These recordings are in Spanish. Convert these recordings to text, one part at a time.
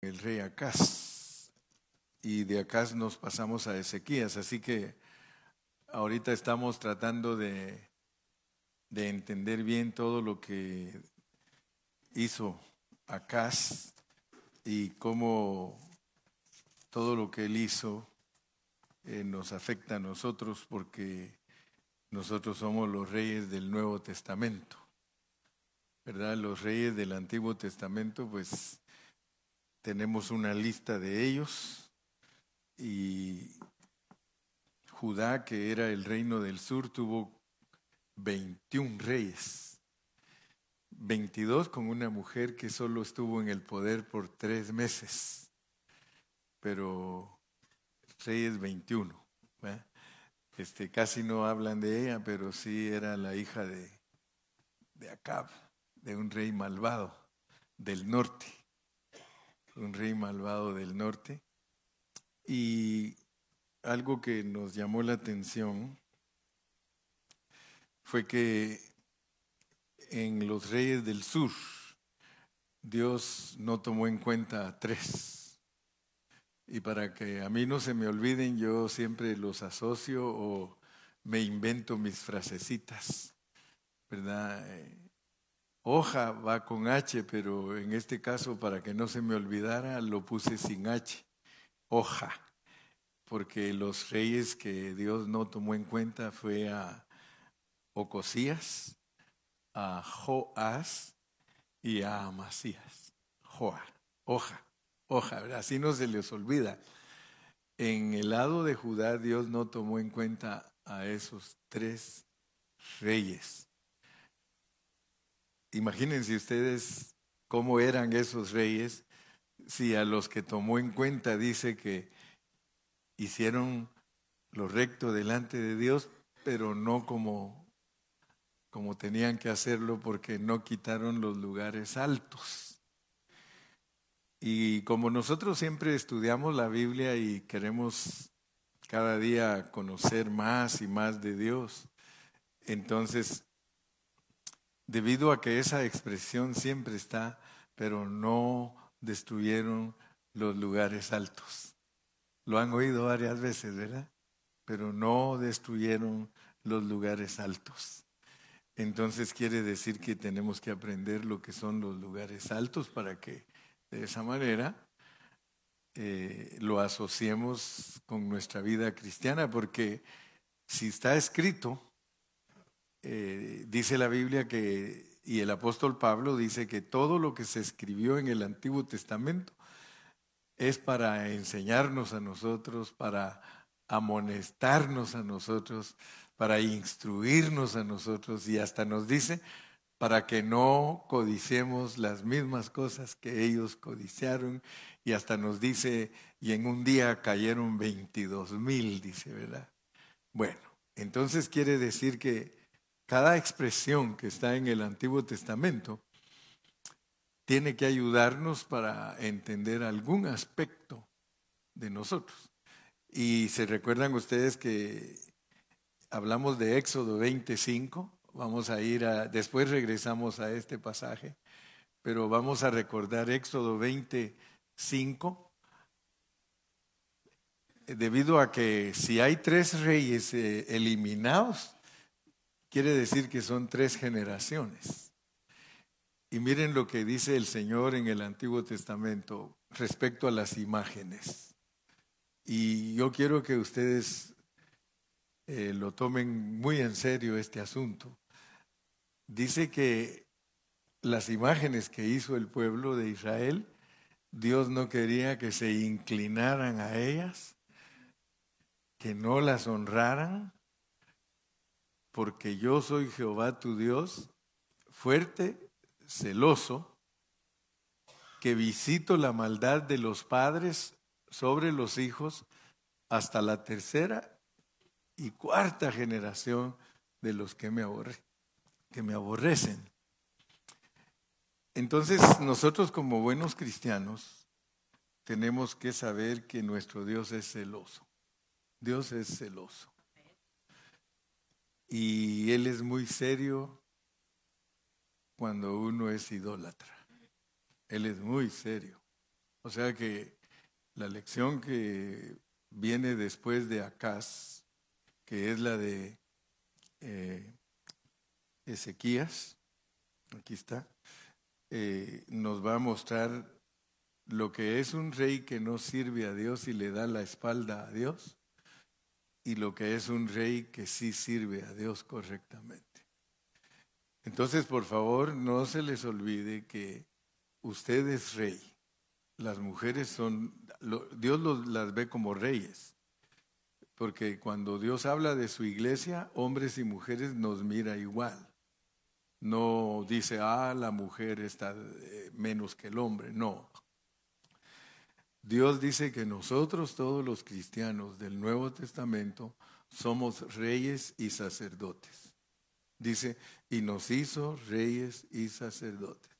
el rey Acaz. Y de Acaz nos pasamos a Ezequías. Así que ahorita estamos tratando de, de entender bien todo lo que hizo Acaz y cómo todo lo que él hizo eh, nos afecta a nosotros porque nosotros somos los reyes del Nuevo Testamento. ¿Verdad? Los reyes del Antiguo Testamento, pues tenemos una lista de ellos y Judá, que era el reino del sur, tuvo 21 reyes, 22 con una mujer que solo estuvo en el poder por tres meses, pero reyes 21. Este, casi no hablan de ella, pero sí era la hija de, de Acab, de un rey malvado del norte un rey malvado del norte. Y algo que nos llamó la atención fue que en los reyes del sur Dios no tomó en cuenta a tres. Y para que a mí no se me olviden, yo siempre los asocio o me invento mis frasecitas, ¿verdad? Hoja va con H, pero en este caso, para que no se me olvidara, lo puse sin H. Hoja. Porque los reyes que Dios no tomó en cuenta fue a Ocosías, a Joás y a Amasías. Joa, hoja, hoja, así no se les olvida. En el lado de Judá, Dios no tomó en cuenta a esos tres reyes. Imagínense ustedes cómo eran esos reyes si a los que tomó en cuenta dice que hicieron lo recto delante de Dios, pero no como, como tenían que hacerlo porque no quitaron los lugares altos. Y como nosotros siempre estudiamos la Biblia y queremos cada día conocer más y más de Dios, entonces debido a que esa expresión siempre está, pero no destruyeron los lugares altos. Lo han oído varias veces, ¿verdad? Pero no destruyeron los lugares altos. Entonces quiere decir que tenemos que aprender lo que son los lugares altos para que de esa manera eh, lo asociemos con nuestra vida cristiana, porque si está escrito, eh, dice la Biblia que, y el apóstol Pablo dice que todo lo que se escribió en el Antiguo Testamento es para enseñarnos a nosotros, para amonestarnos a nosotros, para instruirnos a nosotros y hasta nos dice para que no codiciemos las mismas cosas que ellos codiciaron y hasta nos dice, y en un día cayeron 22 mil, dice, ¿verdad? Bueno, entonces quiere decir que cada expresión que está en el Antiguo Testamento tiene que ayudarnos para entender algún aspecto de nosotros. Y se recuerdan ustedes que hablamos de Éxodo 25, vamos a ir a, después regresamos a este pasaje, pero vamos a recordar Éxodo 25, debido a que si hay tres reyes eh, eliminados, quiere decir que son tres generaciones. Y miren lo que dice el Señor en el Antiguo Testamento respecto a las imágenes. Y yo quiero que ustedes eh, lo tomen muy en serio este asunto. Dice que las imágenes que hizo el pueblo de Israel, Dios no quería que se inclinaran a ellas, que no las honraran, porque yo soy Jehová tu Dios, fuerte, celoso, que visito la maldad de los padres sobre los hijos hasta la tercera y cuarta generación de los que me, que me aborrecen. Entonces nosotros como buenos cristianos tenemos que saber que nuestro Dios es celoso. Dios es celoso. Y él es muy serio cuando uno es idólatra. Él es muy serio. O sea que la lección que viene después de Acaz, que es la de eh, Ezequías, aquí está, eh, nos va a mostrar lo que es un rey que no sirve a Dios y le da la espalda a Dios y lo que es un rey que sí sirve a Dios correctamente. Entonces, por favor, no se les olvide que usted es rey. Las mujeres son, Dios las ve como reyes. Porque cuando Dios habla de su iglesia, hombres y mujeres nos mira igual. No dice, ah, la mujer está eh, menos que el hombre. No. Dios dice que nosotros, todos los cristianos del Nuevo Testamento, somos reyes y sacerdotes. Dice, y nos hizo reyes y sacerdotes.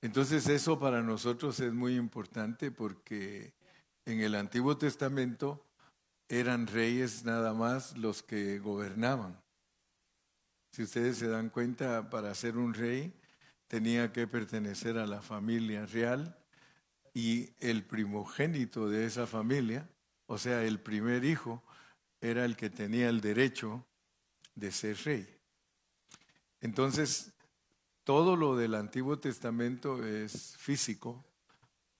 Entonces eso para nosotros es muy importante porque en el Antiguo Testamento eran reyes nada más los que gobernaban. Si ustedes se dan cuenta, para ser un rey tenía que pertenecer a la familia real y el primogénito de esa familia, o sea, el primer hijo, era el que tenía el derecho de ser rey. Entonces, todo lo del Antiguo Testamento es físico,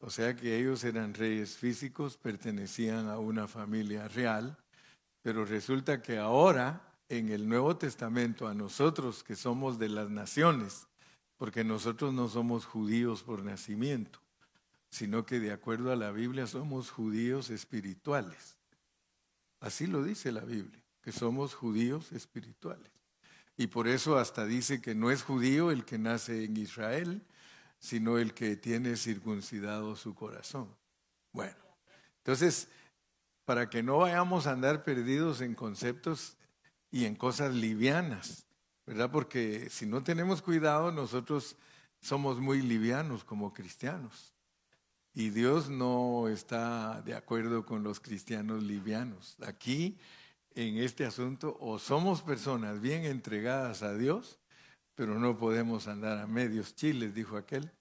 o sea que ellos eran reyes físicos, pertenecían a una familia real, pero resulta que ahora en el Nuevo Testamento a nosotros que somos de las naciones, porque nosotros no somos judíos por nacimiento, sino que de acuerdo a la Biblia somos judíos espirituales. Así lo dice la Biblia, que somos judíos espirituales. Y por eso hasta dice que no es judío el que nace en Israel, sino el que tiene circuncidado su corazón. Bueno, entonces, para que no vayamos a andar perdidos en conceptos y en cosas livianas, ¿verdad? Porque si no tenemos cuidado, nosotros somos muy livianos como cristianos. Y Dios no está de acuerdo con los cristianos livianos. Aquí, en este asunto, o somos personas bien entregadas a Dios, pero no podemos andar a medios chiles, dijo aquel.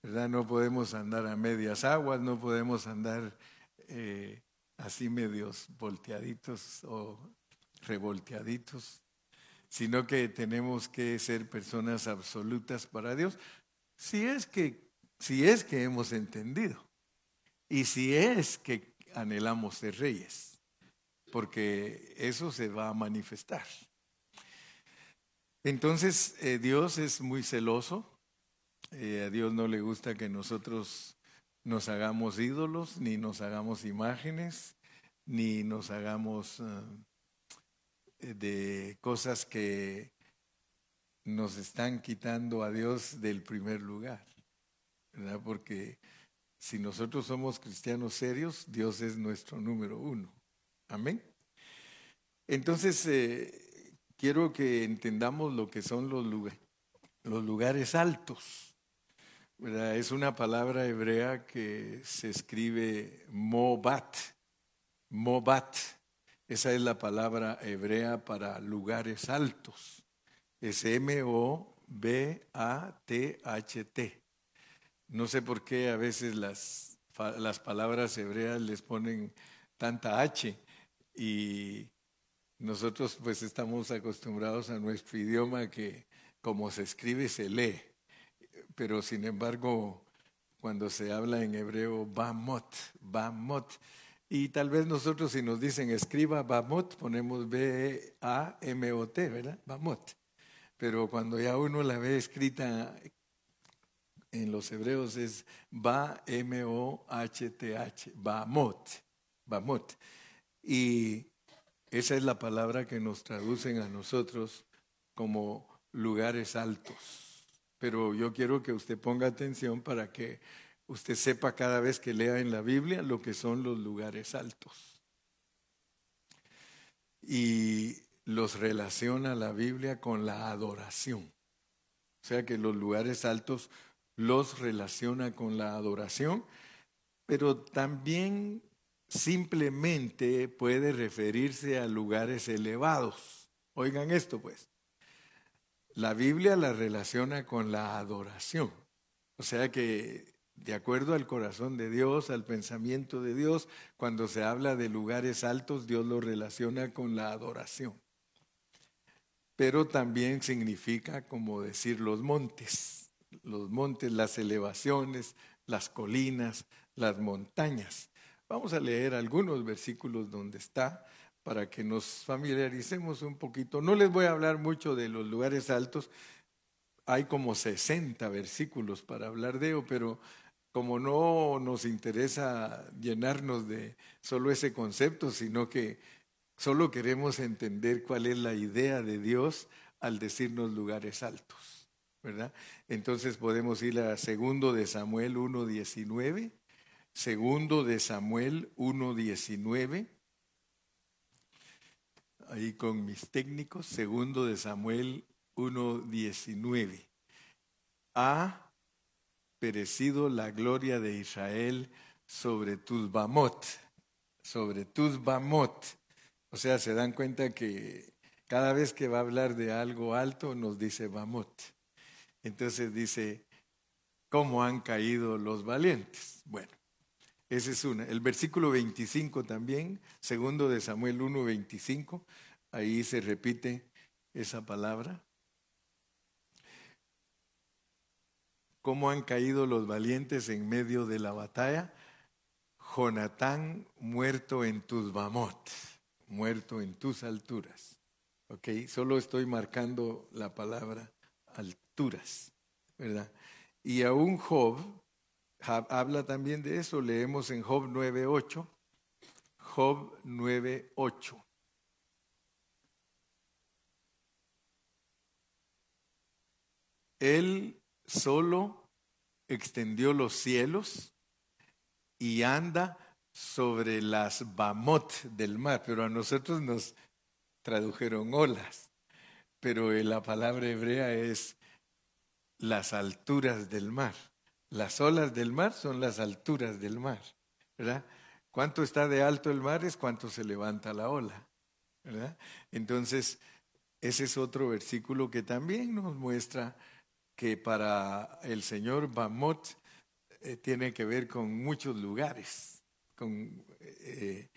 ¿Verdad? No podemos andar a medias aguas, no podemos andar eh, así medios volteaditos o revolteaditos, sino que tenemos que ser personas absolutas para Dios. Si es que si es que hemos entendido y si es que anhelamos ser reyes, porque eso se va a manifestar. Entonces, eh, Dios es muy celoso, eh, a Dios no le gusta que nosotros nos hagamos ídolos, ni nos hagamos imágenes, ni nos hagamos eh, de cosas que nos están quitando a Dios del primer lugar. Porque si nosotros somos cristianos serios, Dios es nuestro número uno. Amén. Entonces, eh, quiero que entendamos lo que son los, lugares, altos. Es una palabra hebrea que se escribe mobat. Mobat. Esa es la palabra hebrea para lugares altos. Es M-O-B-A-T-H-T. No sé por qué a veces las, las palabras hebreas les ponen tanta H y nosotros pues estamos acostumbrados a nuestro idioma que como se escribe se lee, pero sin embargo cuando se habla en hebreo bamot, bamot, y tal vez nosotros si nos dicen escriba bamot ponemos B-A-M-O-T, ¿verdad? Bamot. Pero cuando ya uno la ve escrita en los hebreos es Ba, M-O-H-T-H, Bamot, Bamot. Y esa es la palabra que nos traducen a nosotros como lugares altos. Pero yo quiero que usted ponga atención para que usted sepa cada vez que lea en la Biblia lo que son los lugares altos. Y los relaciona la Biblia con la adoración. O sea que los lugares altos los relaciona con la adoración, pero también simplemente puede referirse a lugares elevados. Oigan esto pues. La Biblia la relaciona con la adoración. O sea que de acuerdo al corazón de Dios, al pensamiento de Dios. Cuando se habla de lugares altos, Dios lo relaciona con la adoración. Pero también significa como decir los montes, los montes, las elevaciones, las colinas, las montañas. Vamos a leer algunos versículos donde está para que nos familiaricemos un poquito. No les voy a hablar mucho de los lugares altos, hay como 60 versículos para hablar de ello, pero como no nos interesa llenarnos de solo ese concepto, sino que solo queremos entender cuál es la idea de Dios al decirnos lugares altos, ¿verdad? Entonces podemos ir a segundo de Samuel 1.19, segundo de Samuel 1.19, ahí con mis técnicos, segundo de Samuel 1.19. Ha perecido la gloria de Israel sobre tus bamot, sobre tus bamot. O sea, se dan cuenta que cada vez que va a hablar de algo alto nos dice bamot. Entonces dice, ¿cómo han caído los valientes? Bueno, ese es una. El versículo 25 también, segundo de Samuel 1.25, ahí se repite esa palabra. cómo han caído los valientes en medio de la batalla. Jonatán muerto en tus bamot, muerto en tus alturas. ¿Ok? Solo estoy marcando la palabra ¿verdad? Y aún Job, habla también de eso, leemos en Job 9.8, Job 9.8. Él solo extendió los cielos y anda sobre las bamot del mar, pero a nosotros nos tradujeron olas, pero la palabra hebrea es las alturas del mar. Las olas del mar son las alturas del mar, ¿verdad? Cuánto está de alto el mar es cuánto se levanta la ola, ¿verdad? Entonces, ese es otro versículo que también nos muestra que para el señor Bamot eh, tiene que ver con muchos lugares, con eh,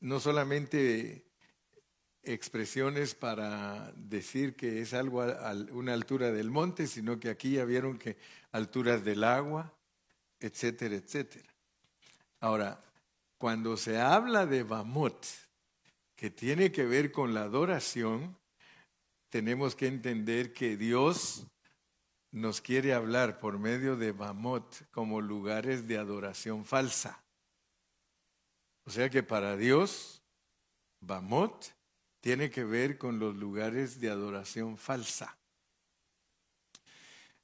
no solamente expresiones para decir que es algo a, una altura del monte, sino que aquí ya vieron que alturas del agua, etcétera, etcétera. Ahora, cuando se habla de Bamot, que tiene que ver con la adoración, tenemos que entender que Dios nos quiere hablar por medio de Bamot como lugares de adoración falsa. O sea que para Dios, Bamot tiene que ver con los lugares de adoración falsa.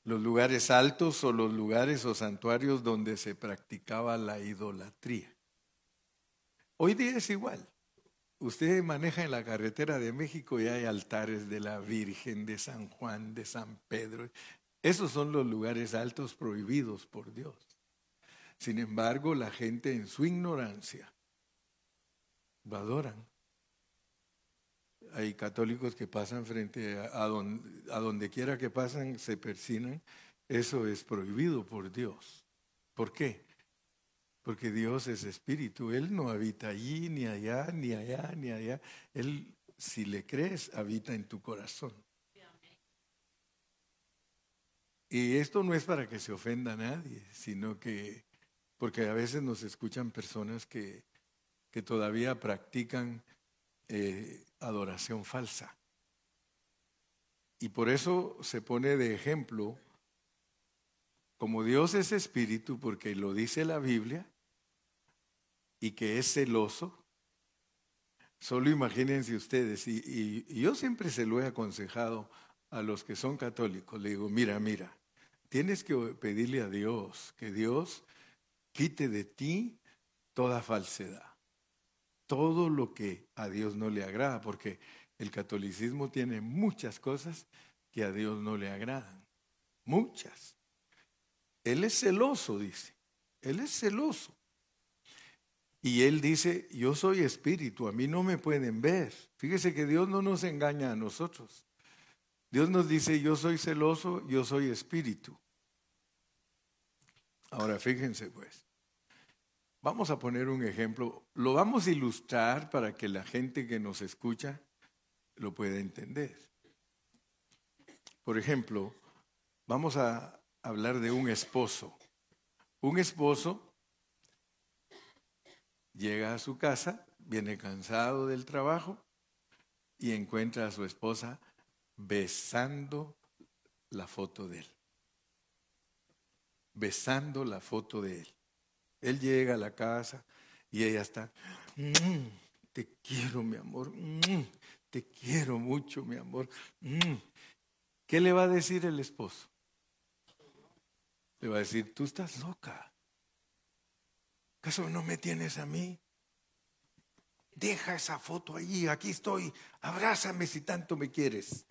Los lugares altos o los lugares o santuarios donde se practicaba la idolatría. Hoy día es igual. Usted maneja en la carretera de México y hay altares de la Virgen, de San Juan, de San Pedro. Esos son los lugares altos prohibidos por Dios. Sin embargo, la gente en su ignorancia lo adoran. Hay católicos que pasan frente a, donde, a donde quiera que pasan, se persinan. Eso es prohibido por Dios. ¿Por qué? Porque Dios es espíritu. Él no habita allí, ni allá, ni allá, ni allá. Él, si le crees, habita en tu corazón. Y esto no es para que se ofenda a nadie, sino que, porque a veces nos escuchan personas que, que todavía practican eh, adoración falsa. Y por eso se pone de ejemplo, como Dios es espíritu, porque lo dice la Biblia, y que es celoso, solo imagínense ustedes, y yo siempre se lo he aconsejado a los que son católicos, le digo, mira, mira, Tienes que pedirle a Dios que Dios quite de ti toda falsedad, todo lo que a Dios no le agrada, porque el catolicismo tiene muchas cosas que a Dios no le agradan, muchas. Él es celoso, dice, Él es celoso. Y Él dice, yo soy espíritu, a mí no me pueden ver. Fíjese que Dios no nos engaña a nosotros. Dios nos dice, yo soy celoso, yo soy espíritu. Ahora fíjense pues, vamos a poner un ejemplo, lo vamos a ilustrar para que la gente que nos escucha lo pueda entender. Por ejemplo, vamos a hablar de un esposo. Un esposo llega a su casa, viene cansado del trabajo y encuentra a su esposa besando la foto de él. Besando la foto de él. Él llega a la casa y ella está, mm, te quiero mi amor, mm, te quiero mucho mi amor. Mm". ¿Qué le va a decir el esposo? Le va a decir, tú estás loca. ¿Acaso no me tienes a mí? Deja esa foto allí, aquí estoy, abrázame si tanto me quieres.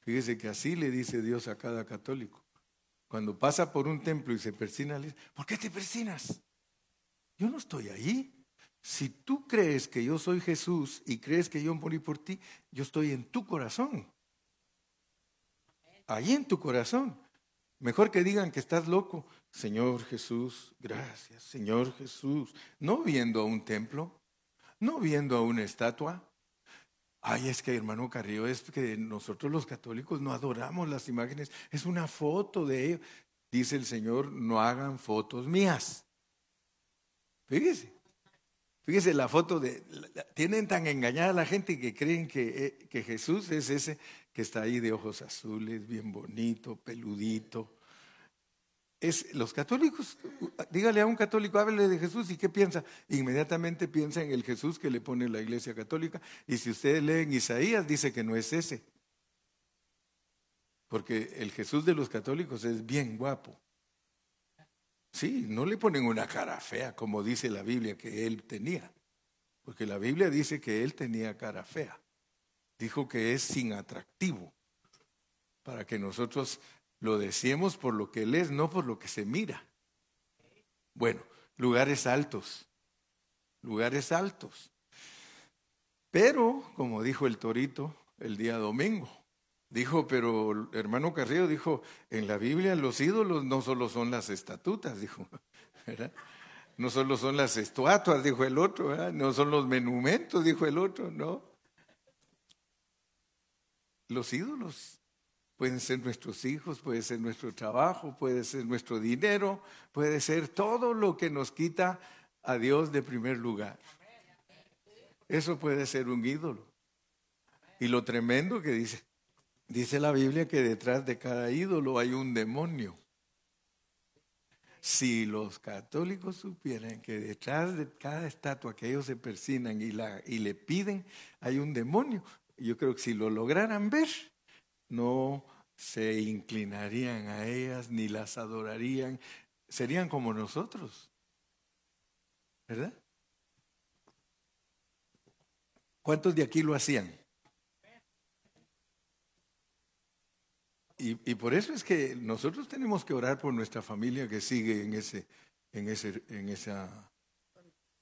Fíjese que así le dice Dios a cada católico. Cuando pasa por un templo y se persina, le dice, ¿por qué te persinas? Yo no estoy ahí. Si tú crees que yo soy Jesús y crees que yo morí por ti, yo estoy en tu corazón. Ahí en tu corazón. Mejor que digan que estás loco. Señor Jesús, gracias. Señor Jesús. No viendo a un templo, no viendo a una estatua. Ay, es que hermano Carrillo, es que nosotros los católicos no adoramos las imágenes, es una foto de ellos. Dice el Señor, no hagan fotos mías. Fíjese, fíjese la foto de, tienen tan engañada a la gente que creen que, eh, que Jesús es ese que está ahí de ojos azules, bien bonito, peludito, es los católicos, dígale a un católico, háblele de Jesús y qué piensa. Inmediatamente piensa en el Jesús que le pone la iglesia católica. Y si ustedes leen Isaías, dice que no es ese. Porque el Jesús de los católicos es bien guapo. Sí, no le ponen una cara fea, como dice la Biblia que él tenía. Porque la Biblia dice que él tenía cara fea. Dijo que es sin atractivo. Para que nosotros lo decimos por lo que él es, no por lo que se mira. Bueno, lugares altos, lugares altos. Pero, como dijo el torito el día domingo, dijo, pero hermano Carrillo dijo, en la Biblia los ídolos no solo son las estatutas, dijo, ¿verdad? No solo son las estatuas, dijo el otro, no son los monumentos, dijo el otro, no. Los ídolos Pueden ser nuestros hijos, puede ser nuestro trabajo, puede ser nuestro dinero, puede ser todo lo que nos quita a Dios de primer lugar. Eso puede ser un ídolo. Y lo tremendo que dice, dice la Biblia que detrás de cada ídolo hay un demonio. Si los católicos supieran que detrás de cada estatua que ellos se persinan y, la, y le piden, hay un demonio, yo creo que si lo lograran ver, no se inclinarían a ellas ni las adorarían, serían como nosotros. ¿Verdad? ¿Cuántos de aquí lo hacían? Y, y, por eso es que nosotros tenemos que orar por nuestra familia que sigue en, ese, en, ese, en, esa,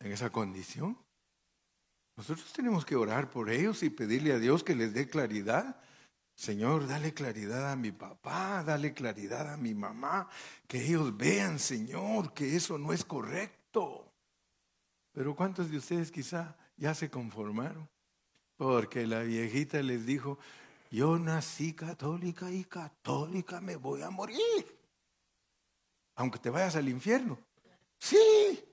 en esa condición. Nosotros tenemos que orar por ellos y pedirle a Dios que les dé claridad Señor, dale claridad a mi papá, dale claridad a mi mamá, que ellos vean, Señor, que eso no es correcto. Pero ¿cuántos de ustedes quizá ya se conformaron? Porque la viejita les dijo, yo nací católica y católica me voy a morir. Aunque te vayas al infierno. Sí.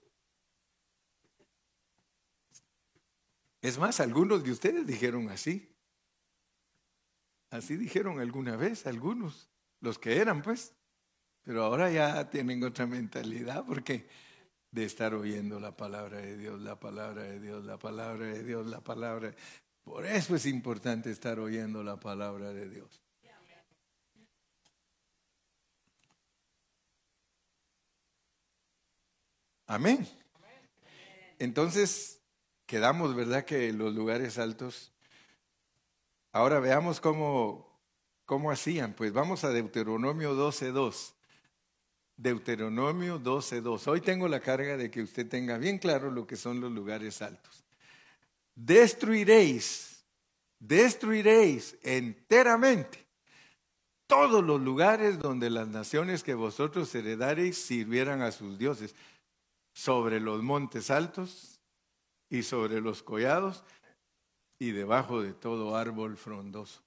Es más, algunos de ustedes dijeron así. Así dijeron alguna vez algunos, los que eran pues, pero ahora ya tienen otra mentalidad porque de estar oyendo la palabra de Dios, la palabra de Dios, la palabra de Dios, la palabra. Por eso es importante estar oyendo la palabra de Dios. Amén. Entonces, quedamos, ¿verdad? Que los lugares altos Ahora veamos cómo, cómo hacían. Pues vamos a Deuteronomio 12.2. Deuteronomio 12.2. Hoy tengo la carga de que usted tenga bien claro lo que son los lugares altos. Destruiréis, destruiréis enteramente todos los lugares donde las naciones que vosotros heredareis sirvieran a sus dioses, sobre los montes altos y sobre los collados y debajo de todo árbol frondoso.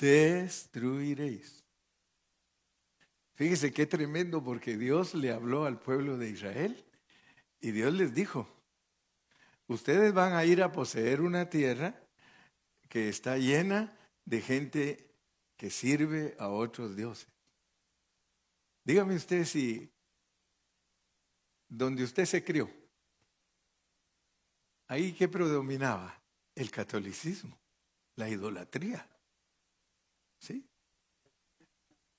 Destruiréis. Fíjese qué tremendo porque Dios le habló al pueblo de Israel y Dios les dijo, ustedes van a ir a poseer una tierra que está llena de gente que sirve a otros dioses. Dígame usted si donde usted se crió, ahí que predominaba el catolicismo, la idolatría. ¿Sí?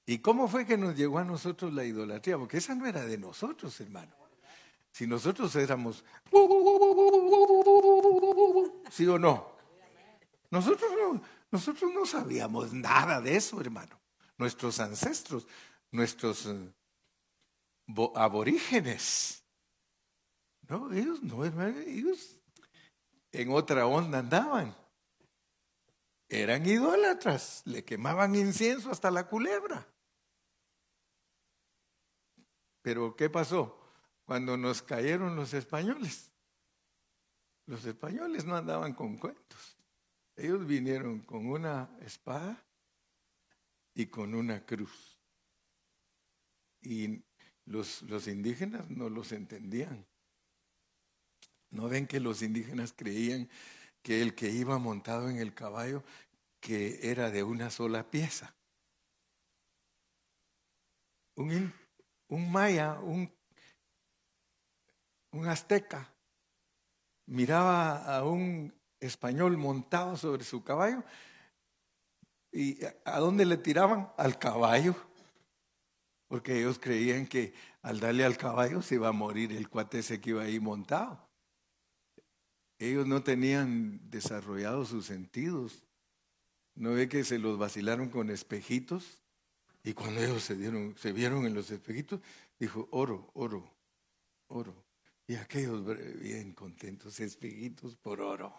¿Y cómo fue que nos llegó a nosotros la idolatría? Porque esa no era de nosotros, hermano. Si nosotros éramos, ¿sí o no? Nosotros no, nosotros no sabíamos nada de eso, hermano. Nuestros ancestros, nuestros eh, aborígenes. No, ellos no, hermano, ellos en otra onda andaban. Eran idólatras, le quemaban incienso hasta la culebra. Pero ¿qué pasó? Cuando nos cayeron los españoles, los españoles no andaban con cuentos. Ellos vinieron con una espada y con una cruz. Y los, los indígenas no los entendían. ¿No ven que los indígenas creían que el que iba montado en el caballo que era de una sola pieza? Un, un maya, un, un azteca, miraba a un español montado sobre su caballo y ¿a dónde le tiraban? Al caballo porque ellos creían que al darle al caballo se iba a morir el cuate ese que iba ahí montado. Ellos no tenían desarrollados sus sentidos. ¿No ve que se los vacilaron con espejitos? Y cuando ellos se, dieron, se vieron en los espejitos, dijo, oro, oro, oro. Y aquellos bien contentos, espejitos por oro.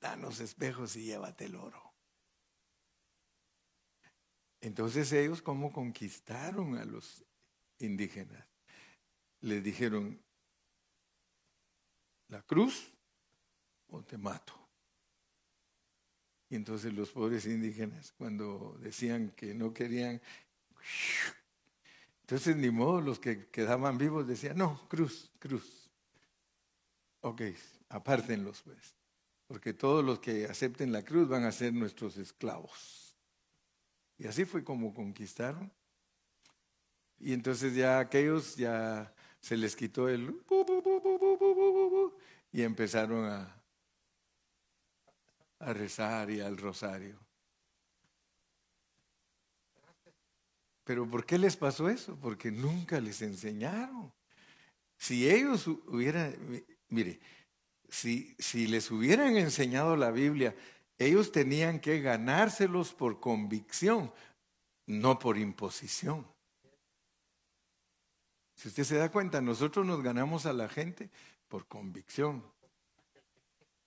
Danos espejos y llévate el oro. Entonces ellos cómo conquistaron a los indígenas. Les dijeron, la cruz o te mato. Y entonces los pobres indígenas, cuando decían que no querían, entonces ni modo, los que quedaban vivos decían, no, cruz, cruz. Ok, apártenlos pues, porque todos los que acepten la cruz van a ser nuestros esclavos. Y así fue como conquistaron. Y entonces ya aquellos ya se les quitó el y empezaron a, a rezar y al rosario. Pero ¿por qué les pasó eso? Porque nunca les enseñaron. Si ellos hubieran, mire, si, si les hubieran enseñado la Biblia, ellos tenían que ganárselos por convicción, no por imposición. Si usted se da cuenta, nosotros nos ganamos a la gente por convicción.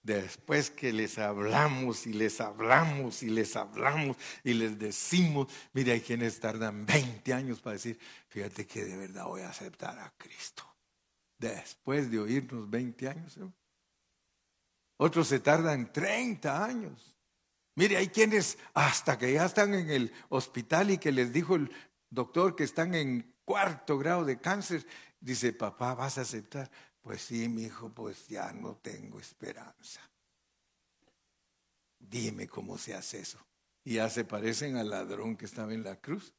Después que les hablamos y les hablamos y les hablamos y les decimos, mire, hay quienes tardan 20 años para decir, fíjate que de verdad voy a aceptar a Cristo. Después de oírnos 20 años. ¿eh? Otros se tardan 30 años. Mire, hay quienes hasta que ya están en el hospital y que les dijo el doctor que están en cuarto grado de cáncer, dice, papá, ¿vas a aceptar? Pues sí, mi hijo, pues ya no tengo esperanza. Dime cómo se hace eso. Y ya se parecen al ladrón que estaba en la cruz,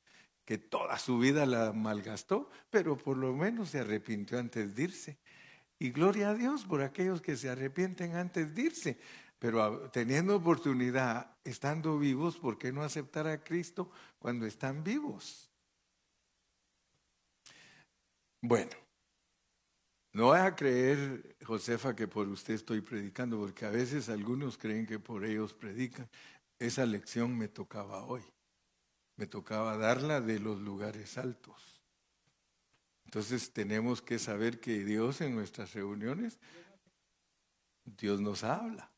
que toda su vida la malgastó, pero por lo menos se arrepintió antes de irse. Y gloria a Dios por aquellos que se arrepienten antes de irse. Pero teniendo oportunidad, estando vivos, ¿por qué no aceptar a Cristo cuando están vivos? Bueno, no voy a creer, Josefa, que por usted estoy predicando, porque a veces algunos creen que por ellos predican. Esa lección me tocaba hoy. Me tocaba darla de los lugares altos. Entonces tenemos que saber que Dios en nuestras reuniones, Dios nos habla.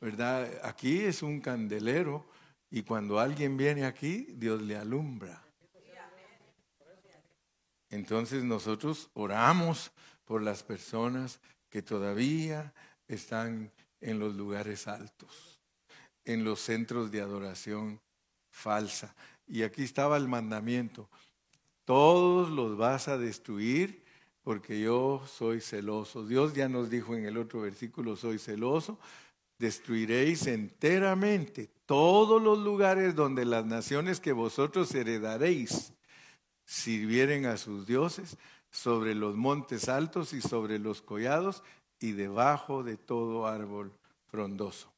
¿Verdad? Aquí es un candelero Y cuando alguien viene aquí, Dios le alumbra. Entonces nosotros oramos por las personas que todavía están en los lugares altos, en los centros de adoración falsa. Y aquí estaba el mandamiento, todos los vas a destruir porque yo soy celoso. Dios ya nos dijo en el otro versículo, soy celoso, destruiréis enteramente todos los lugares donde las naciones que vosotros heredaréis sirvieren a sus dioses, sobre los montes altos y sobre los collados y debajo de todo árbol frondoso.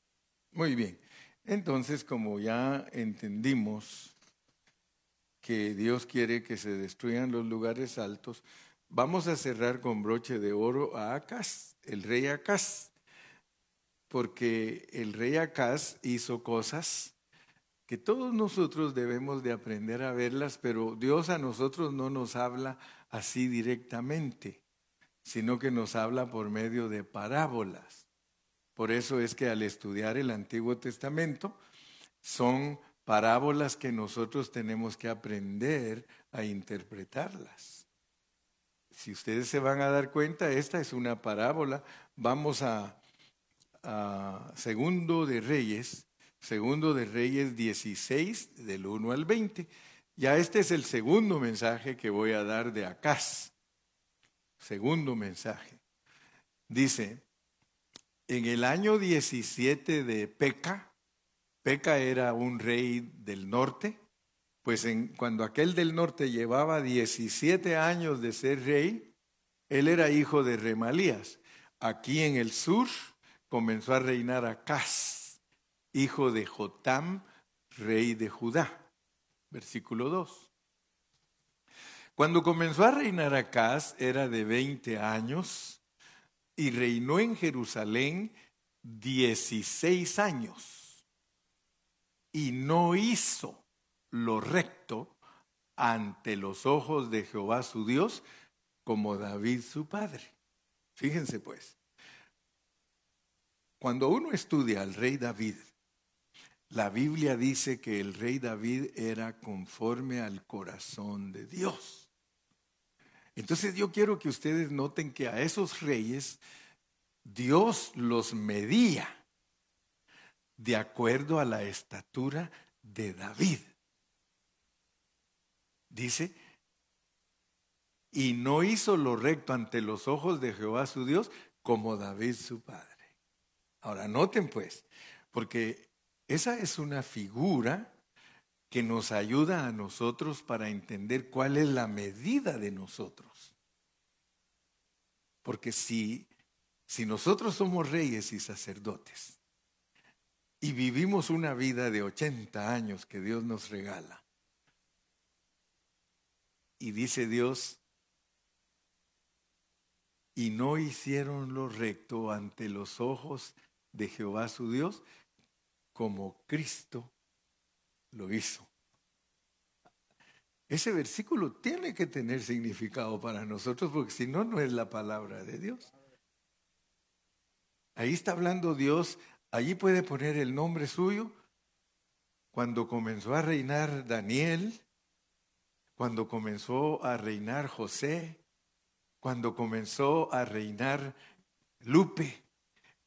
Muy bien, entonces como ya entendimos que Dios quiere que se destruyan los lugares altos, vamos a cerrar con broche de oro a Acaz, el rey Acaz, porque el rey Acaz hizo cosas que todos nosotros debemos de aprender a verlas, pero Dios a nosotros no nos habla así directamente, sino que nos habla por medio de parábolas. Por eso es que al estudiar el Antiguo Testamento son parábolas que nosotros tenemos que aprender a interpretarlas. Si ustedes se van a dar cuenta, esta es una parábola. Vamos a, a Segundo de Reyes, Segundo de Reyes 16, del 1 al 20. Ya este es el segundo mensaje que voy a dar de Acaz. Segundo mensaje. Dice, en el año 17 de Peca, Peca era un rey del norte, pues en, cuando aquel del norte llevaba 17 años de ser rey, él era hijo de Remalías. Aquí en el sur comenzó a reinar Acaz hijo de Jotam, rey de Judá. Versículo 2. Cuando comenzó a reinar Acaz era de 20 años y reinó en Jerusalén 16 años y no hizo lo recto ante los ojos de Jehová su Dios como David su padre. Fíjense pues, cuando uno estudia al rey David, la Biblia dice que el rey David era conforme al corazón de Dios. Entonces yo quiero que ustedes noten que a esos reyes Dios los medía de acuerdo a la estatura de David. Dice, y no hizo lo recto ante los ojos de Jehová su Dios como David su padre. Ahora noten pues, porque esa es una figura que nos ayuda a nosotros para entender cuál es la medida de nosotros. Porque si, si nosotros somos reyes y sacerdotes y vivimos una vida de 80 años que Dios nos regala, y dice Dios, y no hicieron lo recto ante los ojos de Jehová su Dios, como Cristo lo hizo. Ese versículo tiene que tener significado para nosotros porque si no, no es la palabra de Dios. Ahí está hablando Dios, allí puede poner el nombre suyo. Cuando comenzó a reinar Daniel, cuando comenzó a reinar José, cuando comenzó a reinar Lupe,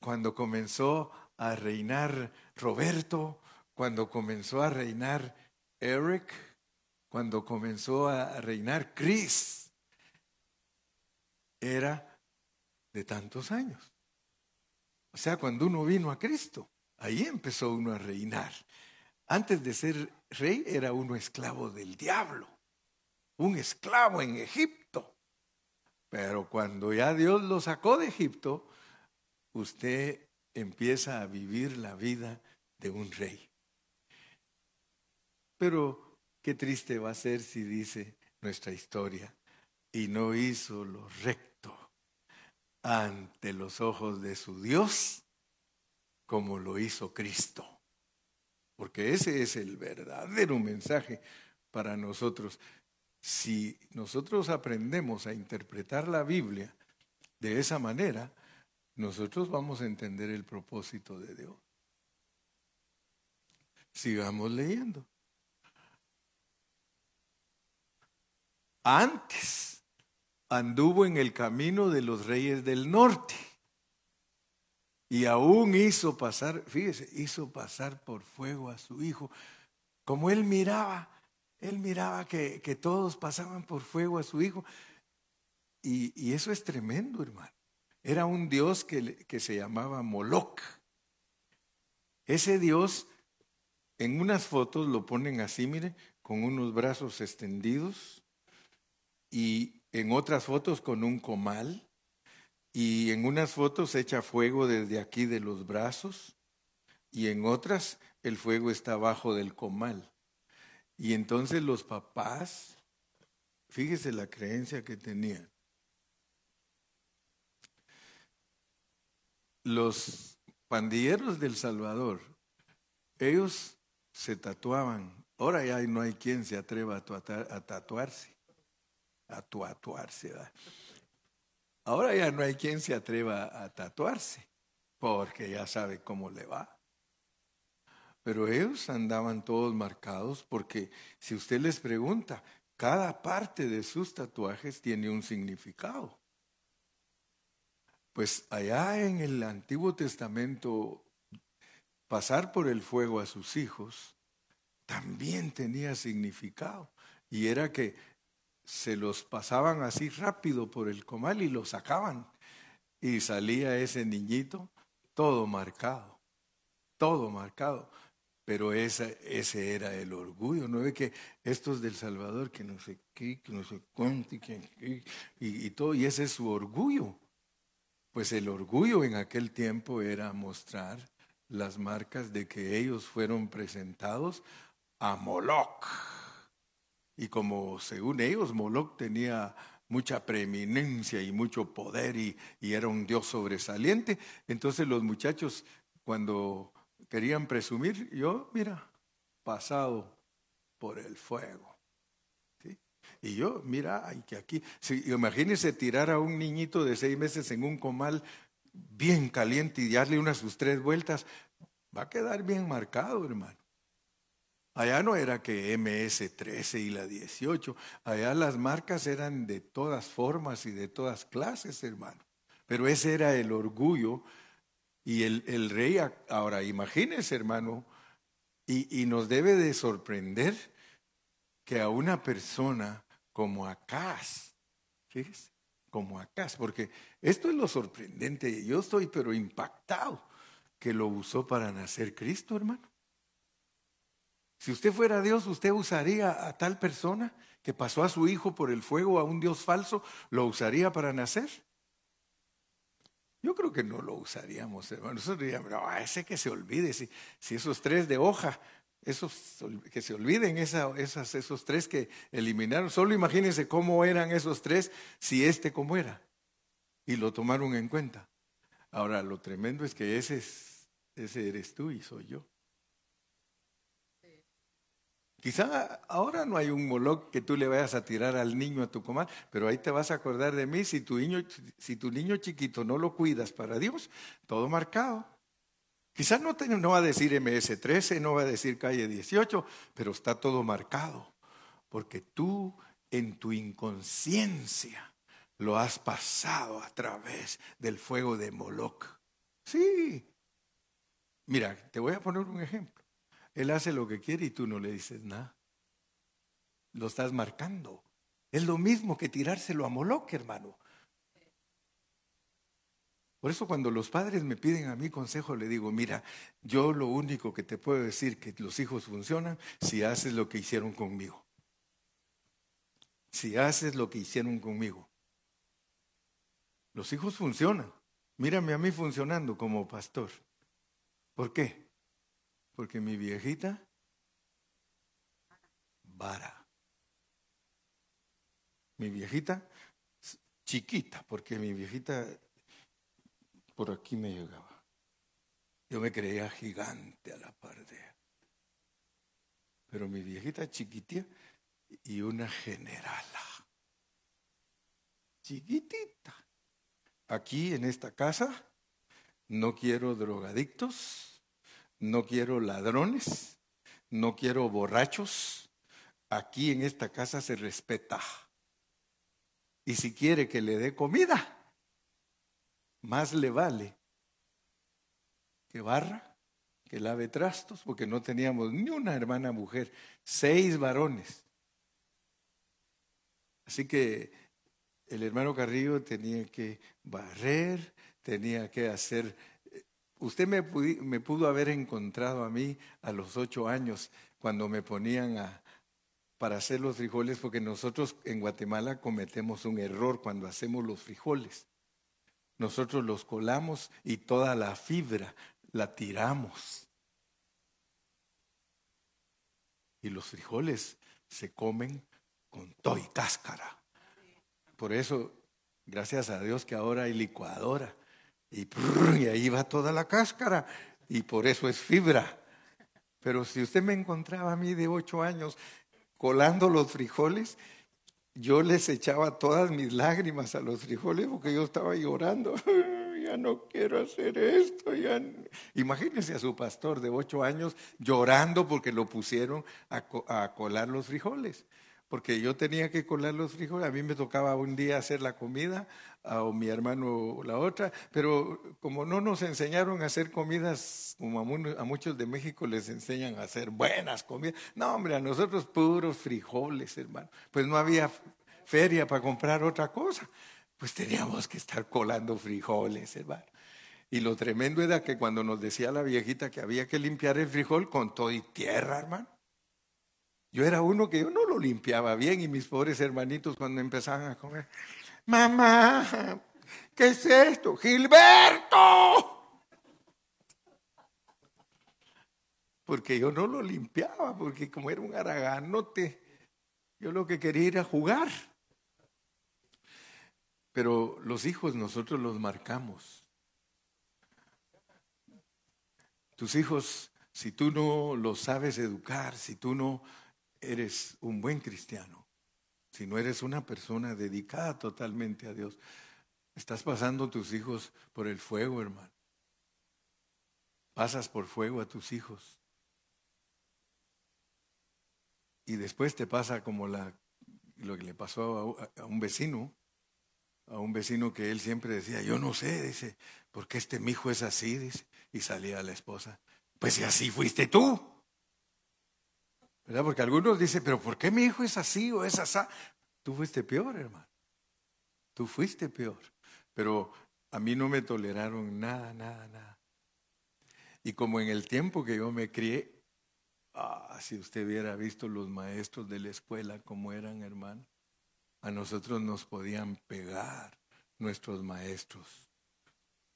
cuando comenzó a reinar Roberto, cuando comenzó a reinar Eric, cuando comenzó a reinar Chris, era de tantos años. O sea, cuando uno vino a Cristo, ahí empezó uno a reinar. Antes de ser rey era uno esclavo del diablo, un esclavo en Egipto. Pero cuando ya Dios lo sacó de Egipto, usted empieza a vivir la vida de un rey. Pero qué triste va a ser si dice nuestra historia, y no hizo lo recto ante los ojos de su Dios como lo hizo Cristo. Porque ese es el verdadero mensaje para nosotros. Si nosotros aprendemos a interpretar la Biblia de esa manera, nosotros vamos a entender el propósito de Dios. Sigamos leyendo. Antes anduvo en el camino de los reyes del norte y aún hizo pasar, fíjese, hizo pasar por fuego a su hijo. Como él miraba, él miraba que, todos pasaban por fuego a su hijo. Y, eso es tremendo, hermano. Era un dios que, que se llamaba Moloch. Ese dios, en unas fotos lo ponen así, mire, con unos brazos extendidos y en otras fotos con un comal y en unas fotos echa fuego desde aquí de los brazos y en otras el fuego está abajo del comal. Y entonces los papás, fíjese la creencia que tenían. Los pandilleros del Salvador, ellos se tatuaban. Ahora ya no hay quien se atreva a, tatuarse. A tatuarse. Ahora ya no hay quien se atreva a tatuarse, porque ya sabe cómo le va. Pero ellos andaban todos marcados porque si usted les pregunta, cada parte de sus tatuajes tiene un significado. Pues allá en el Antiguo Testamento, pasar por el fuego a sus hijos también tenía significado. Y era que se los pasaban así rápido por el comal y lo sacaban. Y salía ese niñito todo marcado, todo marcado. Pero ese, ese era el orgullo, ¿no ve que estos del Salvador, que no sé qué, que no sé cuánto, y, y, todo, y ese es su orgullo. Pues el orgullo en aquel tiempo era mostrar las marcas de que ellos fueron presentados a Moloch. Y como según ellos, Moloch tenía mucha preeminencia y mucho poder y, y, era un dios sobresaliente, entonces los muchachos cuando querían presumir, yo, mira, pasado por el fuego. Y yo, mira, hay que aquí, si, imagínese tirar a un niñito de seis meses en un comal bien caliente y darle unas sus tres vueltas, va a quedar bien marcado, hermano. Allá no era que MS-13 y la 18, allá las marcas eran de todas formas y de todas clases, hermano. Pero ese era el orgullo y el, rey, ahora imagínese hermano, y, nos debe de sorprender que a una persona como Acaz, fíjese, como Acaz, porque esto es lo sorprendente, yo estoy pero impactado que lo usó para nacer Cristo, hermano. Si usted fuera Dios, usted usaría a tal persona que pasó a su hijo por el fuego a un Dios falso, lo usaría para nacer. Yo creo que no lo usaríamos, hermano. Nosotros diríamos, no, ese que se olvide, si, si esos tres de hoja, esos que se olviden esas, esos tres que eliminaron. Solo imagínense cómo eran esos tres si este cómo era. Y lo tomaron en cuenta. Ahora, lo tremendo es que ese, ese eres tú y soy yo. Quizá ahora no hay un moloc que tú le vayas a tirar al niño a tu comal, pero ahí te vas a acordar de mí si tu niño, si tu niño chiquito no lo cuidas para Dios, todo marcado. Quizás no, va a decir MS13, no va a decir calle 18, pero está todo marcado, porque tú en tu inconsciencia lo has pasado a través del fuego de Moloch. Sí. Mira, te voy a poner un ejemplo. Él hace lo que quiere y tú no le dices nada. Lo estás marcando. Es lo mismo que tirárselo a Moloch, hermano. Por eso cuando los padres me piden a mí consejo, le digo, mira, yo lo único que te puedo decir que los hijos funcionan si haces lo que hicieron conmigo. Si haces lo que hicieron conmigo. Los hijos funcionan. Mírame a mí funcionando como pastor. ¿Por qué? Porque mi viejita, vara. Mi viejita, chiquita, porque mi viejita por aquí me llegaba. Yo me creía gigante a la par de Pero mi viejita chiquitita y una generala. Chiquitita. Aquí en esta casa no quiero drogadictos no quiero ladrones, no quiero borrachos, aquí en esta casa se respeta. Y si quiere que le dé comida, más le vale que barra, que lave trastos, porque no teníamos ni una hermana mujer, seis varones. Así que el hermano Carrillo tenía que barrer, tenía que hacer... Usted me, me pudo haber encontrado a mí a los ocho años cuando me ponían a, para hacer los frijoles, porque nosotros en Guatemala cometemos un error cuando hacemos los frijoles. Nosotros los colamos y toda la fibra la tiramos. Y los frijoles se comen con todo y cáscara. Por eso, gracias a Dios que ahora hay licuadora. Y, y ahí va toda la cáscara. Y por eso es fibra. Pero si usted me encontraba a mí de ocho años colando los frijoles, yo les echaba todas mis lágrimas a los frijoles porque yo estaba llorando. ya no quiero hacer esto. Ya Imagínense a su pastor de ocho años llorando porque lo pusieron a, colar los frijoles. Porque yo tenía que colar los frijoles. A mí me tocaba un día hacer la comida, o mi hermano la otra. Pero como no nos enseñaron a hacer comidas, como a muchos de México les enseñan a hacer buenas comidas. No, hombre, a nosotros puros frijoles, hermano. Pues no había feria para comprar otra cosa pues teníamos que estar colando frijoles, hermano. Y lo tremendo era que cuando nos decía la viejita que había que limpiar el frijol con todo y tierra, hermano. Yo era uno que yo no lo limpiaba bien y mis pobres hermanitos cuando empezaban a comer, mamá, ¿qué es esto? Gilberto. Porque yo no lo limpiaba, porque como era un araganote, yo lo que quería era jugar. Pero los hijos nosotros los marcamos. Tus hijos, si tú no los sabes educar, si tú no eres un buen cristiano, si no eres una persona dedicada totalmente a Dios, estás pasando tus hijos por el fuego, hermano. Pasas por fuego a tus hijos. Y después te pasa como lo que le pasó a, a un vecino a un vecino que él siempre decía, yo no sé, dice, ¿por qué este mi hijo es así? Dice, y salía la esposa, pues si así fuiste tú. Porque algunos dicen, pero ¿por qué mi hijo es así o es así? Tú fuiste peor, hermano. Tú fuiste peor. Pero a mí no me toleraron nada, nada, nada. Y como en el tiempo que yo me crié, ah, si usted hubiera visto los maestros de la escuela como eran, hermano a nosotros nos podían pegar nuestros maestros.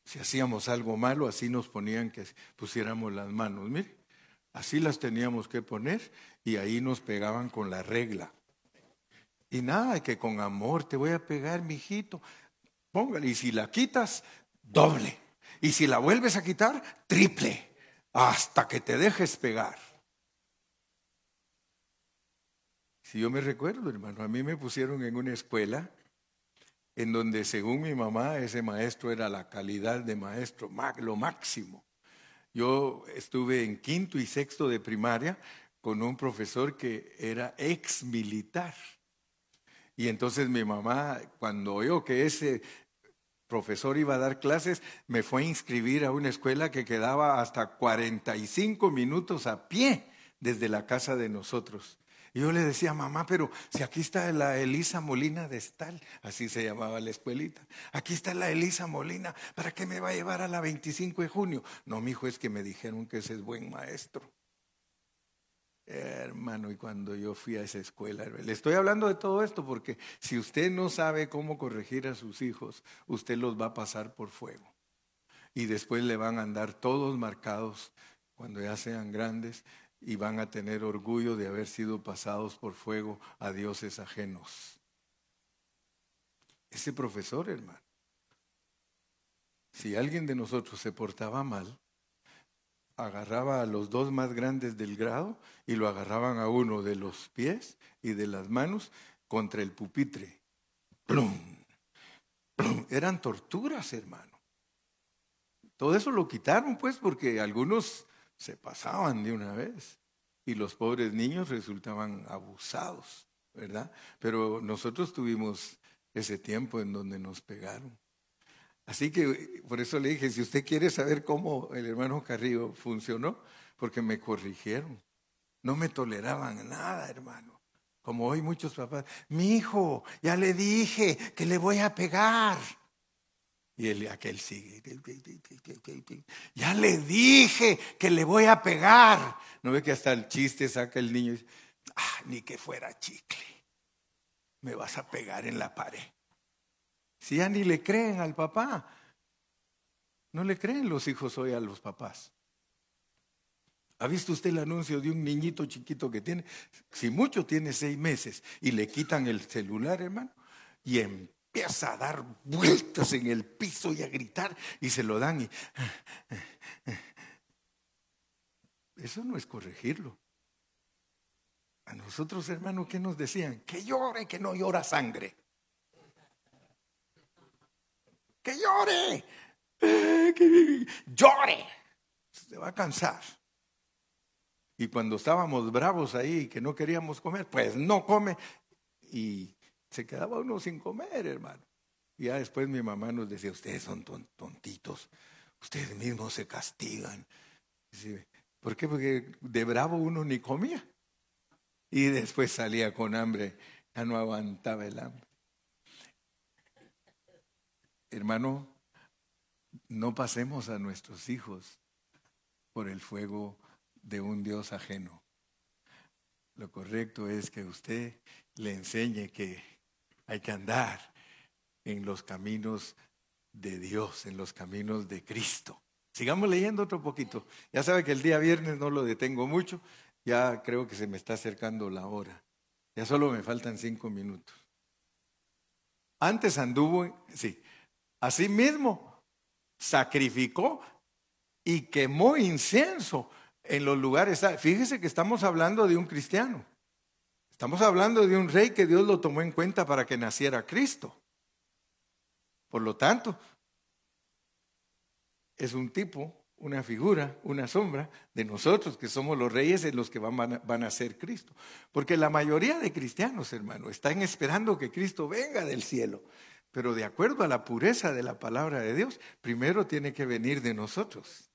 Si hacíamos algo malo, así nos ponían que pusiéramos las manos. Mire, así las teníamos que poner y ahí nos pegaban con la regla. Y nada, que con amor te voy a pegar, mijito. Póngale, y si la quitas, doble. Y si la vuelves a quitar, triple. Hasta que te dejes pegar. Si yo me recuerdo, hermano, a mí me pusieron en una escuela en donde según mi mamá ese maestro era la calidad de maestro, lo máximo. Yo estuve en quinto y sexto de primaria con un profesor que era ex militar. Y entonces mi mamá, cuando oyó que ese profesor iba a dar clases, me fue a inscribir a una escuela que quedaba hasta 45 minutos a pie desde la casa de nosotros. Y yo le decía, mamá, pero si aquí está la Elisa Molina de Estal, así se llamaba la escuelita, aquí está la Elisa Molina, ¿para qué me va a llevar a la 25 de junio? No, mi hijo, es que me dijeron que ese es buen maestro. Hermano, y cuando yo fui a esa escuela, le estoy hablando de todo esto porque si usted no sabe cómo corregir a sus hijos, usted los va a pasar por fuego. Y después le van a andar todos marcados cuando ya sean grandes y van a tener orgullo de haber sido pasados por fuego a dioses ajenos. Ese profesor, hermano, si alguien de nosotros se portaba mal, agarraba a los dos más grandes del grado y lo agarraban a uno de los pies y de las manos contra el pupitre. ¡Plum! ¡Plum! Eran torturas, hermano. Todo eso lo quitaron, pues, porque algunos se pasaban de una vez. y los pobres niños resultaban abusados, ¿verdad? Pero nosotros tuvimos ese tiempo en donde nos pegaron. Así que por eso le dije, si usted quiere saber cómo el hermano Carrillo funcionó, porque me corrigieron. No me toleraban nada, hermano. Como hoy muchos papás, mi hijo, ya le dije que le voy a pegar. Y él, aquel sigue. Ya le dije que le voy a pegar. No ve que hasta el chiste saca el niño y dice, ah, ni que fuera chicle. Me vas a pegar en la pared. Si ya ni le creen al papá. No le creen los hijos hoy a los papás. ¿Ha visto usted el anuncio de un niñito chiquito que tiene, si mucho tiene seis meses, y le quitan el celular, hermano, y empieza a dar vueltas en el piso y a gritar, y se lo dan y... Eso no es corregirlo. A nosotros, hermano, ¿qué nos decían? Que llore, que no llora sangre. Que llore, que llore. Se va a cansar. Y cuando estábamos bravos ahí, que no queríamos comer, pues no come. Y se quedaba uno sin comer, hermano. Y ya después mi mamá nos decía, ustedes son tontitos, ustedes mismos se castigan. ¿Por qué? Porque de bravo uno ni comía. Y después salía con hambre, ya no aguantaba el hambre. Hermano, no pasemos a nuestros hijos por el fuego de un Dios ajeno. Lo correcto es que usted le enseñe que hay que andar en los caminos de Dios, en los caminos de Cristo. Sigamos leyendo otro poquito. Ya sabe que el día viernes no lo detengo mucho, ya creo que se me está acercando la hora. Ya solo me faltan cinco minutos. Antes anduvo, sí, así mismo sacrificó y quemó incienso en los lugares. Fíjese que estamos hablando de un cristiano. Estamos hablando de un rey que Dios lo tomó en cuenta para que naciera Cristo. Por lo tanto, es un tipo, una figura, una sombra de nosotros que somos los reyes en los que van a, van a ser Cristo. Porque la mayoría de cristianos, hermano, están esperando que Cristo venga del cielo. Pero de acuerdo a la pureza de la palabra de Dios, primero tiene que venir de nosotros.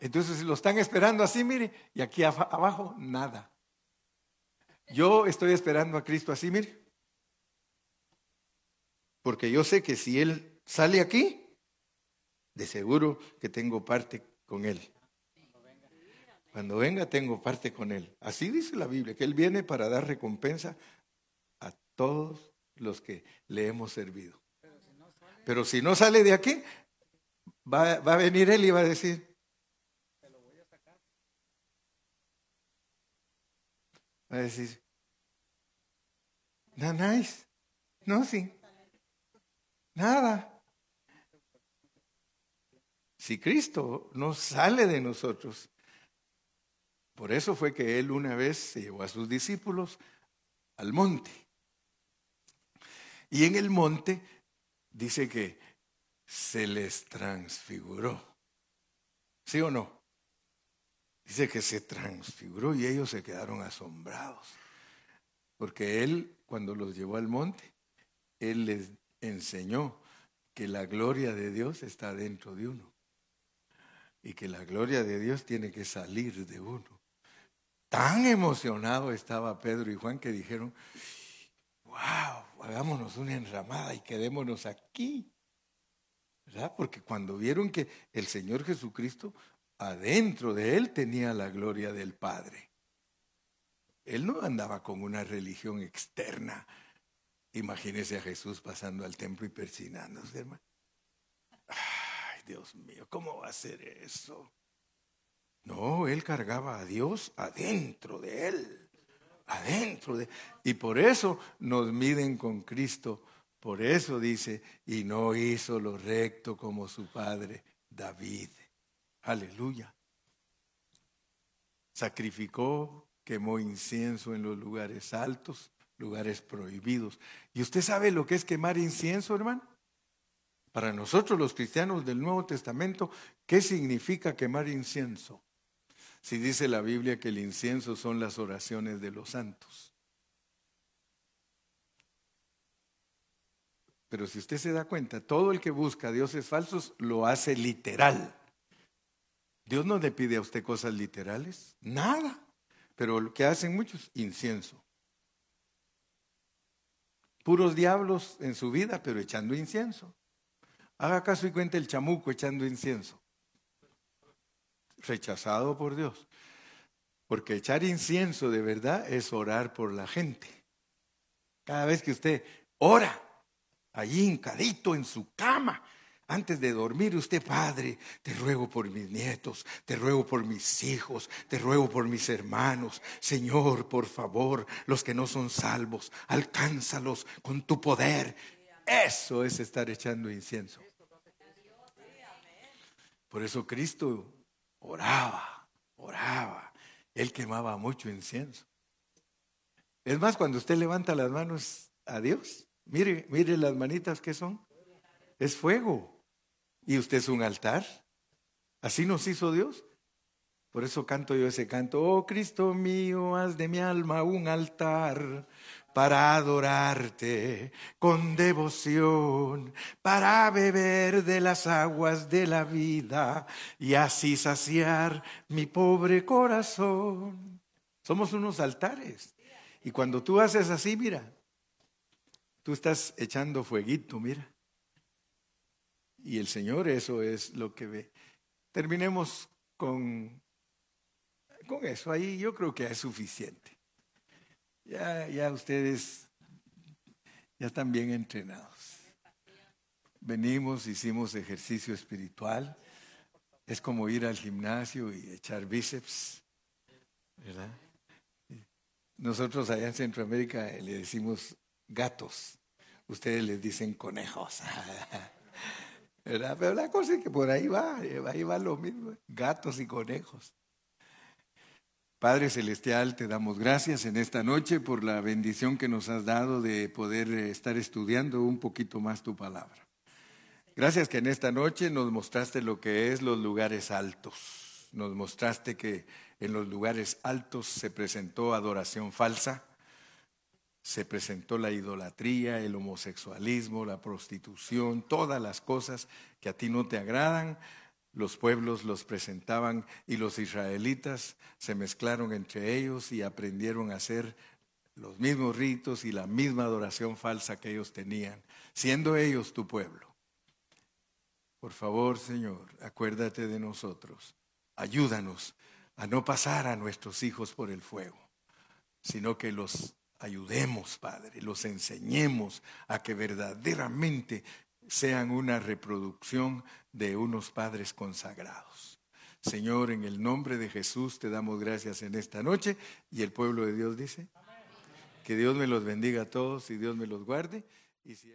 Entonces lo están esperando así, mire, y aquí abajo nada. Yo estoy esperando a Cristo así, mire. Porque yo sé que si Él sale aquí, de seguro que tengo parte con Él. Cuando venga tengo parte con Él. Así dice la Biblia, que Él viene para dar recompensa a todos los que le hemos servido. Pero si no sale de aquí, va, va a venir Él y va a decir, Va a decir, no, sí. Nada. Si Cristo no sale de nosotros, por eso fue que Él una vez se llevó a sus discípulos al monte. Y en el monte dice que se les transfiguró. ¿Sí o no? Dice que se transfiguró y ellos se quedaron asombrados. Porque él, cuando los llevó al monte, él les enseñó que la gloria de Dios está dentro de uno. Y que la gloria de Dios tiene que salir de uno. Tan emocionado estaba Pedro y Juan que dijeron, wow, hagámonos una enramada y quedémonos aquí. ¿Verdad? Porque cuando vieron que el Señor Jesucristo adentro de él tenía la gloria del Padre. Él no andaba con una religión externa. Imagínese a Jesús pasando al templo y persinándose, hermano. Ay, Dios mío, ¿cómo va a ser eso? No, él cargaba a Dios adentro de él, adentro de Y por eso nos miden con Cristo. Por eso dice, y no hizo lo recto como su padre David. Aleluya. Sacrificó, quemó incienso en los lugares altos, lugares prohibidos. ¿Y usted sabe lo que es quemar incienso, hermano? Para nosotros los cristianos del Nuevo Testamento, ¿qué significa quemar incienso? si dice la Biblia que el incienso son las oraciones de los santos? Pero si usted se da cuenta, todo el que busca dioses falsos lo hace literal. Dios no le pide a usted cosas literales, nada. Pero lo que hacen muchos, incienso. Puros diablos en su vida, pero echando incienso. Haga caso y cuente el chamuco echando incienso. Rechazado por Dios. Porque echar incienso de verdad es orar por la gente. Cada vez que usted ora, allí hincadito en su cama, antes de dormir, usted, Padre, te ruego por mis nietos, te ruego por mis hijos, te ruego por mis hermanos. Señor, por favor, los que no son salvos, alcánzalos con tu poder. Eso es estar echando incienso. Por eso Cristo oraba, oraba. Él quemaba mucho incienso. Es más, cuando usted levanta las manos a Dios, mire, mire las manitas que son. Es fuego. ¿Y usted es un altar? ¿Así nos hizo Dios? Por eso canto yo ese canto, oh Cristo mío, haz de mi alma un altar para adorarte con devoción, para beber de las aguas de la vida y así saciar mi pobre corazón. Somos unos altares. Y cuando tú haces así, mira, tú estás echando fueguito, mira. Y el Señor eso es lo que ve. Terminemos con, con eso. Ahí yo creo que es suficiente. Ya, ya ustedes ya están bien entrenados. Venimos, hicimos ejercicio espiritual. Es como ir al gimnasio y echar bíceps. ¿verdad? Nosotros allá en Centroamérica le decimos gatos. Ustedes les dicen conejos. Pero la cosa es que por ahí va, ahí va lo mismo, gatos y conejos. Padre Celestial, te damos gracias en esta noche por la bendición que nos has dado de poder eh, estar estudiando un poquito más tu palabra. Gracias que en esta noche nos mostraste lo que es los lugares altos. Nos mostraste que en los lugares altos se presentó adoración falsa se presentó la idolatría, el homosexualismo, la prostitución, todas las cosas que a ti no te agradan. Los pueblos los presentaban y los israelitas se mezclaron entre ellos y aprendieron a hacer los mismos ritos y la misma adoración falsa que ellos tenían, siendo ellos tu pueblo. Por favor, Señor, acuérdate de nosotros. Ayúdanos a no pasar a nuestros hijos por el fuego, sino que los ayudemos, Padre, los enseñemos a que verdaderamente sean una reproducción de unos padres consagrados. Señor, en el nombre de Jesús te damos gracias en esta noche y el pueblo de Dios dice, que Dios me los bendiga a todos y Dios me los guarde. Y si